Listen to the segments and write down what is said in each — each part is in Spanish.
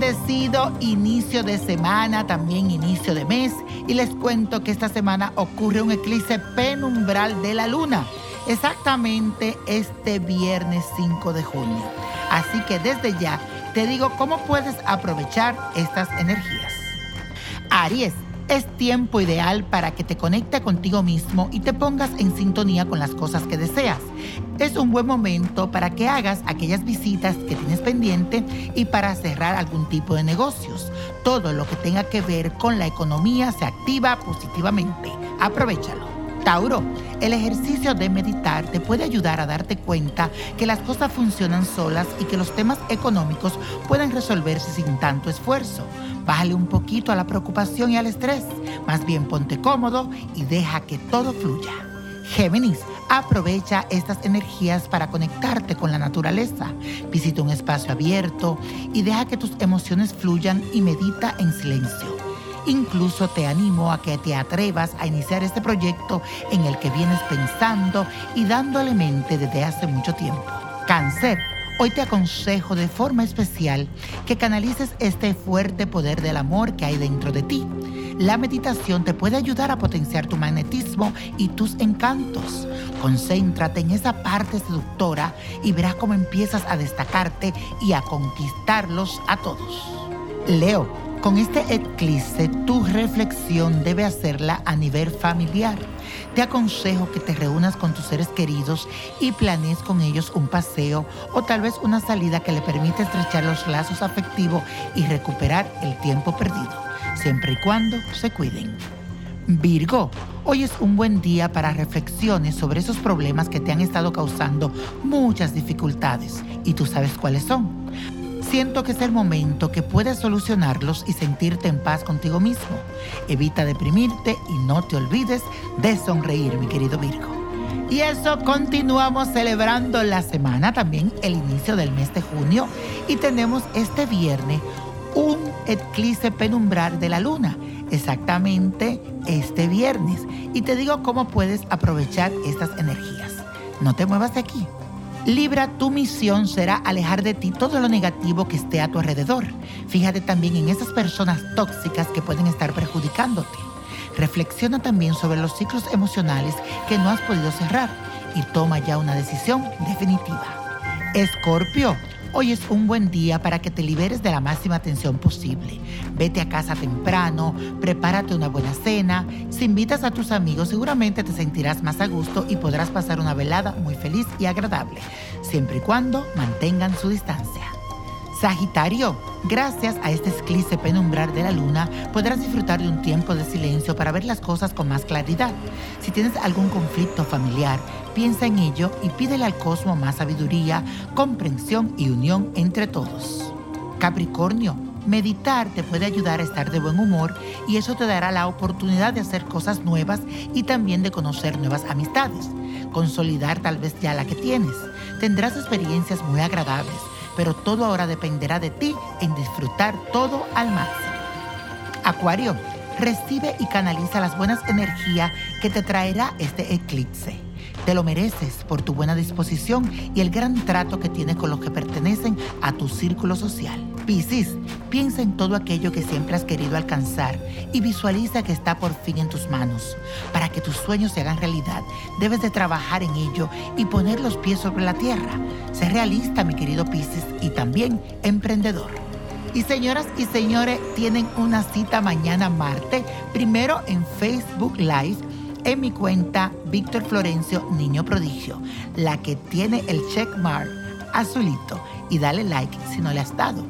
Leo, inicio de semana, también inicio de mes, y les cuento que esta semana ocurre un eclipse penumbral de la luna, exactamente este viernes 5 de junio. Así que desde ya te digo cómo puedes aprovechar estas energías. Aries, es tiempo ideal para que te conecte contigo mismo y te pongas en sintonía con las cosas que deseas. Es un buen momento para que hagas aquellas visitas que tienes pendiente y para cerrar algún tipo de negocios. Todo lo que tenga que ver con la economía se activa positivamente. Aprovechalo. Tauro, el ejercicio de meditar te puede ayudar a darte cuenta que las cosas funcionan solas y que los temas económicos pueden resolverse sin tanto esfuerzo. Bájale un poquito a la preocupación y al estrés. Más bien ponte cómodo y deja que todo fluya. Géminis, aprovecha estas energías para conectarte con la naturaleza. Visita un espacio abierto y deja que tus emociones fluyan y medita en silencio. Incluso te animo a que te atrevas a iniciar este proyecto en el que vienes pensando y dándole mente desde hace mucho tiempo. Cáncer. Hoy te aconsejo de forma especial que canalices este fuerte poder del amor que hay dentro de ti. La meditación te puede ayudar a potenciar tu magnetismo y tus encantos. Concéntrate en esa parte seductora y verás cómo empiezas a destacarte y a conquistarlos a todos. Leo, con este eclipse tu reflexión debe hacerla a nivel familiar te aconsejo que te reúnas con tus seres queridos y planees con ellos un paseo o tal vez una salida que le permita estrechar los lazos afectivos y recuperar el tiempo perdido, siempre y cuando se cuiden. Virgo, hoy es un buen día para reflexiones sobre esos problemas que te han estado causando muchas dificultades y tú sabes cuáles son. Siento que es el momento que puedes solucionarlos y sentirte en paz contigo mismo. Evita deprimirte y no te olvides de sonreír, mi querido Virgo. Y eso continuamos celebrando la semana, también el inicio del mes de junio. Y tenemos este viernes un eclipse penumbral de la luna, exactamente este viernes. Y te digo cómo puedes aprovechar estas energías. No te muevas de aquí. Libra, tu misión será alejar de ti todo lo negativo que esté a tu alrededor. Fíjate también en esas personas tóxicas que pueden estar perjudicándote. Reflexiona también sobre los ciclos emocionales que no has podido cerrar y toma ya una decisión definitiva. Escorpio, Hoy es un buen día para que te liberes de la máxima tensión posible. Vete a casa temprano, prepárate una buena cena. Si invitas a tus amigos, seguramente te sentirás más a gusto y podrás pasar una velada muy feliz y agradable, siempre y cuando mantengan su distancia. Sagitario, gracias a este eclipse penumbral de la luna, podrás disfrutar de un tiempo de silencio para ver las cosas con más claridad. Si tienes algún conflicto familiar, piensa en ello y pídele al cosmos más sabiduría, comprensión y unión entre todos. Capricornio, meditar te puede ayudar a estar de buen humor y eso te dará la oportunidad de hacer cosas nuevas y también de conocer nuevas amistades, consolidar tal vez ya la que tienes. Tendrás experiencias muy agradables pero todo ahora dependerá de ti en disfrutar todo al máximo. Acuario, recibe y canaliza las buenas energías que te traerá este eclipse. Te lo mereces por tu buena disposición y el gran trato que tienes con los que pertenecen a tu círculo social. Piscis, piensa en todo aquello que siempre has querido alcanzar y visualiza que está por fin en tus manos. Para que tus sueños se hagan realidad, debes de trabajar en ello y poner los pies sobre la tierra. Sé realista, mi querido Piscis, y también emprendedor. Y señoras y señores, tienen una cita mañana martes, primero en Facebook Live en mi cuenta Víctor Florencio Niño Prodigio, la que tiene el checkmark azulito y dale like si no le has dado.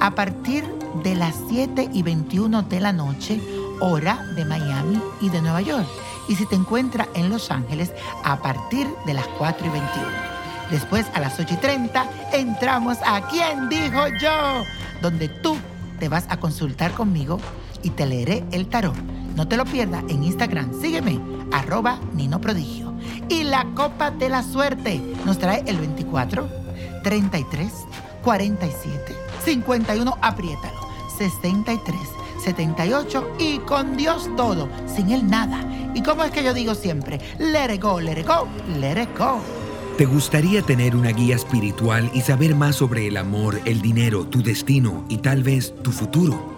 A partir de las 7 y 21 de la noche, hora de Miami y de Nueva York. Y si te encuentras en Los Ángeles, a partir de las 4 y 21. Después, a las 8 y 30, entramos a ¿Quién dijo yo? Donde tú te vas a consultar conmigo y te leeré el tarot. No te lo pierdas en Instagram. Sígueme, arroba Nino Prodigio. Y la copa de la suerte nos trae el 24, 33, 47, 51, apriétalo, 63, 78 y con Dios todo, sin él nada. ¿Y como es que yo digo siempre? Let it go, let it go, let it go. ¿Te gustaría tener una guía espiritual y saber más sobre el amor, el dinero, tu destino y tal vez tu futuro?